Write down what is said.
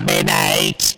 terminate.